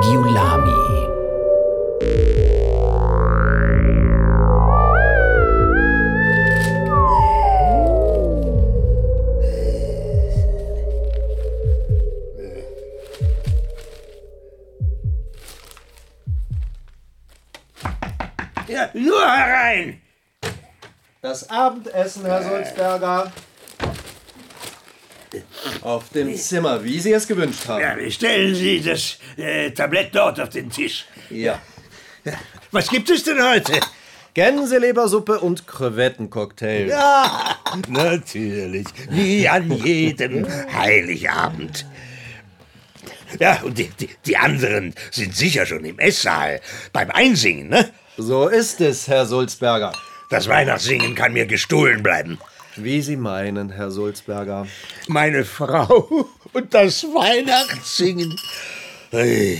Giulami. Ja, nur herein! Das Abendessen, Herr Sulzberger. Auf dem Zimmer, wie Sie es gewünscht haben. Ja, stellen Sie das äh, Tablett dort auf den Tisch. Ja. Was gibt es denn heute? Gänselebersuppe und Krevettencocktail. Ja, natürlich. Wie an jedem Heiligabend. Ja, und die, die, die anderen sind sicher schon im Esssaal beim Einsingen, ne? So ist es, Herr Sulzberger. Das Weihnachtssingen kann mir gestohlen bleiben. Wie Sie meinen, Herr Sulzberger. Meine Frau und das Weihnachtssingen. Ei,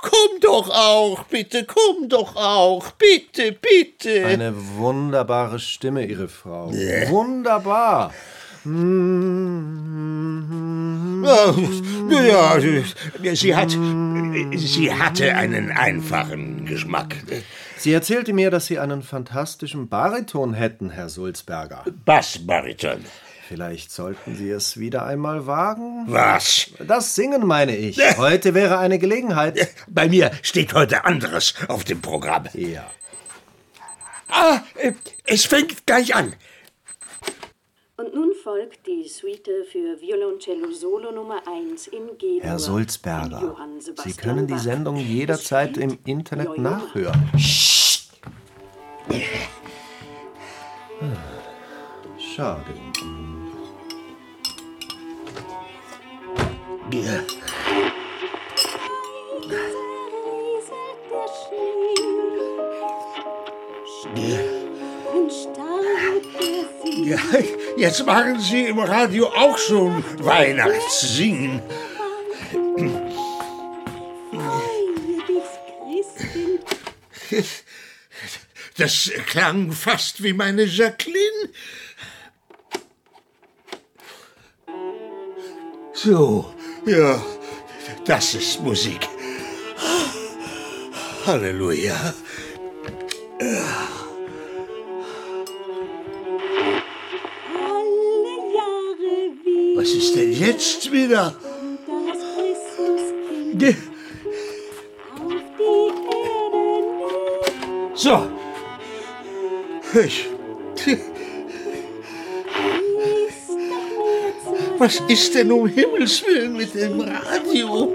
Komm doch auch, bitte, komm doch auch, bitte, bitte. Eine wunderbare Stimme, Ihre Frau. Wunderbar. Ja, sie hat, sie hatte einen einfachen Geschmack. Sie erzählte mir, dass Sie einen fantastischen Bariton hätten, Herr Sulzberger. Bassbariton. Vielleicht sollten Sie es wieder einmal wagen? Was? Das Singen meine ich. Heute wäre eine Gelegenheit. Bei mir steht heute anderes auf dem Programm. Ja. Ah, äh, es fängt gleich an. Und nun folgt die Suite für Violoncello Solo Nummer 1 in G-Dur. Herr Sulzberger, Sie können die. Sendung jederzeit im Internet nachhören. Ah, Schade. Jetzt machen Sie im Radio auch schon Weihnachtssingen. Das klang fast wie meine Jacqueline. So, ja, das ist Musik. Halleluja. Was ist denn jetzt wieder? Ge- So. Ich. Was ist denn um Himmels Willen mit dem Radio?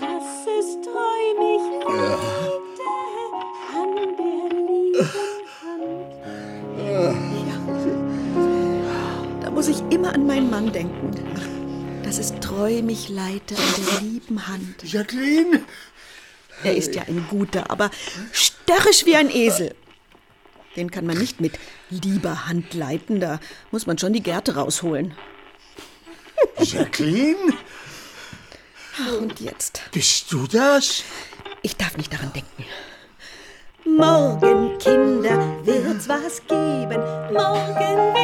Das ist träumig ja. an der lieben Da muss ich immer an meinen Mann denken. Das ist treu mich leite an der lieben Hand. Jacqueline? Er ist ja ein guter, aber störrisch wie ein Esel. Den kann man nicht mit lieber Hand leiten, da muss man schon die Gärte rausholen. Jacqueline? Ach, Und jetzt? Bist du das? Ich darf nicht daran denken. Morgen, Kinder, wird's was geben. Morgen werden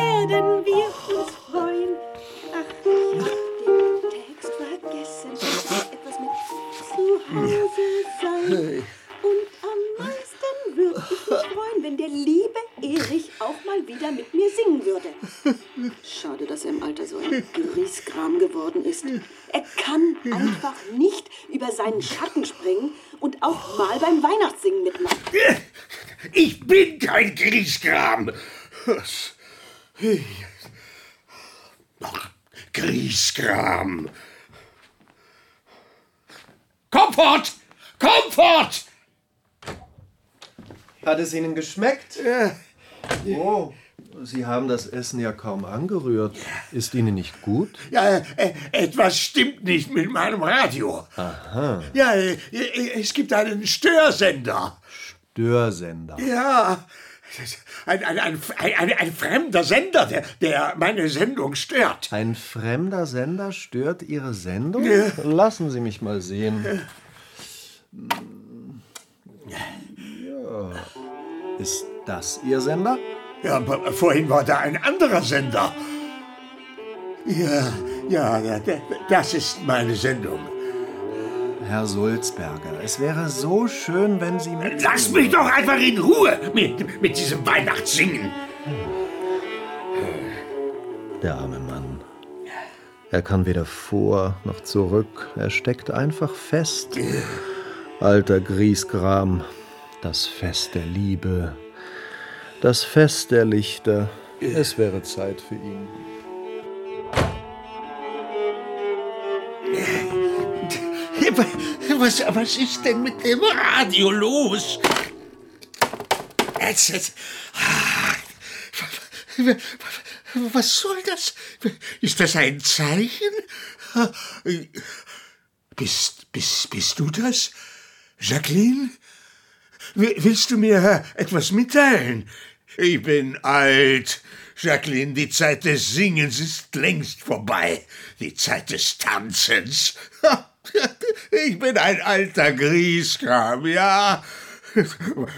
Erich auch mal wieder mit mir singen würde. Schade, dass er im Alter so ein Griesgram geworden ist. Er kann einfach nicht über seinen Schatten springen und auch mal beim Weihnachtssingen mitmachen. Ich bin kein? Ach, Griesgram. Komfort! Komfort! Hat es Ihnen geschmeckt? Oh, Sie haben das Essen ja kaum angerührt. Ist Ihnen nicht gut? Ja, äh, etwas stimmt nicht mit meinem Radio. Aha. Ja, äh, es gibt einen Störsender. Störsender. Ja, ein, ein, ein, ein, ein fremder Sender, der, der meine Sendung stört. Ein fremder Sender stört Ihre Sendung? Lassen Sie mich mal sehen. Ist das Ihr Sender? Ja, aber vorhin war da ein anderer Sender. Ja, ja, ja, das ist meine Sendung. Herr Sulzberger, es wäre so schön, wenn Sie mit... Lass mich doch einfach in Ruhe mit, mit diesem Weihnachtssingen. Der arme Mann. Er kann weder vor noch zurück. Er steckt einfach fest. Alter Griesgram, das Fest der Liebe, das Fest der Lichter. Es wäre Zeit für ihn. Was, was ist denn mit dem Radio los? Jetzt. Was soll das? Ist das ein Zeichen? Bist, bist, bist du das, Jacqueline? Willst du mir etwas mitteilen? Ich bin alt. Jacqueline, die Zeit des Singens ist längst vorbei. Die Zeit des Tanzens. Ich bin ein alter Grieskram, ja.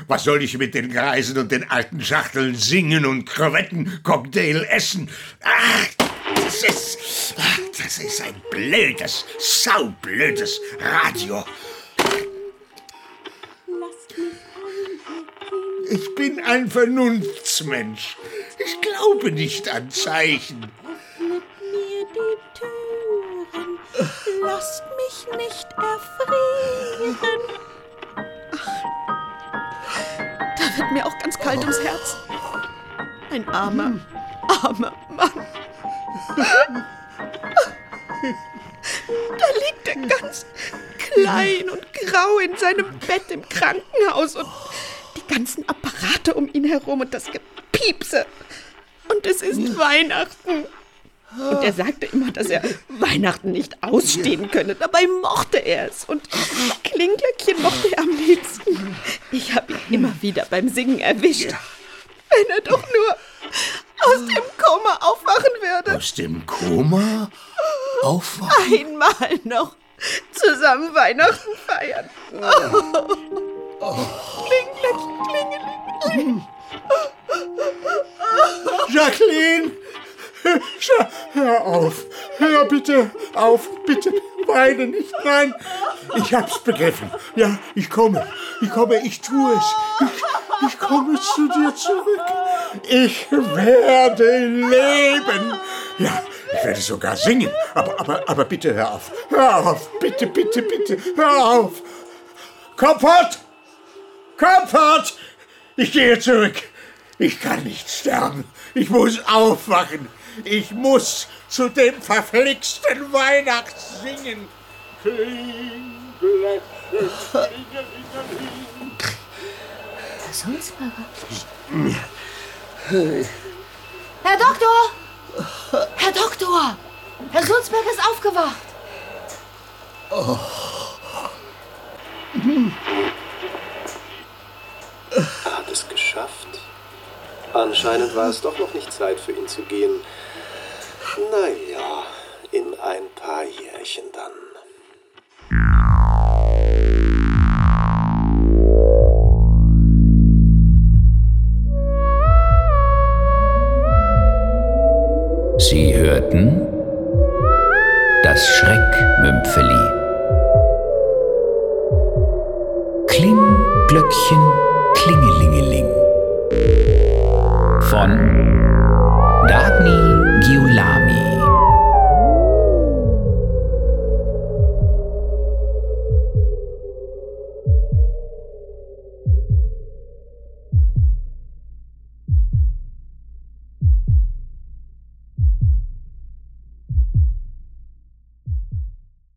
Was soll ich mit den Greisen und den alten Schachteln singen und Krevettencocktail essen? Ach, das ist, das ist ein blödes, saublödes Radio. Ich bin ein Vernunftsmensch. Ich glaube nicht an Zeichen. Öffnet mir die Türen, lasst mich nicht erfrieren. Da wird mir auch ganz kalt ums Herz. Ein armer, armer Mann. Da liegt er ganz klein und grau in seinem Bett im Krankenhaus und die ganzen Apparate um ihn herum und das Gepiepse. Und es ist Weihnachten. Und er sagte immer, dass er Weihnachten nicht ausstehen könne. Dabei mochte er es. Und Klingglöckchen mochte er am liebsten. Ich habe ihn immer wieder beim Singen erwischt. Wenn er doch nur aus dem Koma aufwachen würde. Aus dem Koma? Aufwachen? Einmal noch zusammen Weihnachten feiern. Oh. Klingglöckchen, klingeling. Jacqueline! Hör auf! Hör bitte auf! Bitte weine nicht! Nein! Ich hab's begriffen. Ja, ich komme. Ich komme, ich tue es. Ich, ich komme zu dir zurück. Ich werde leben. Ja, ich werde sogar singen. Aber, aber, aber bitte hör auf. Hör auf. Bitte, bitte, bitte. Hör auf. Komfort! Komfort! Ich gehe zurück. Ich kann nicht sterben. Ich muss aufwachen. Ich muss zu dem verflixten Weihnachtssingen. Klingelingeling. Herr Doktor! Herr Doktor! Herr Sulzberger ist aufgewacht. Er hat es geschafft. Anscheinend war es doch noch nicht Zeit für ihn zu gehen. Naja, in ein paar Jährchen dann. Sie hörten das Schreckmümpfeli. Kling, Glöckchen, Klingelingeling. Von Dagny Giulam.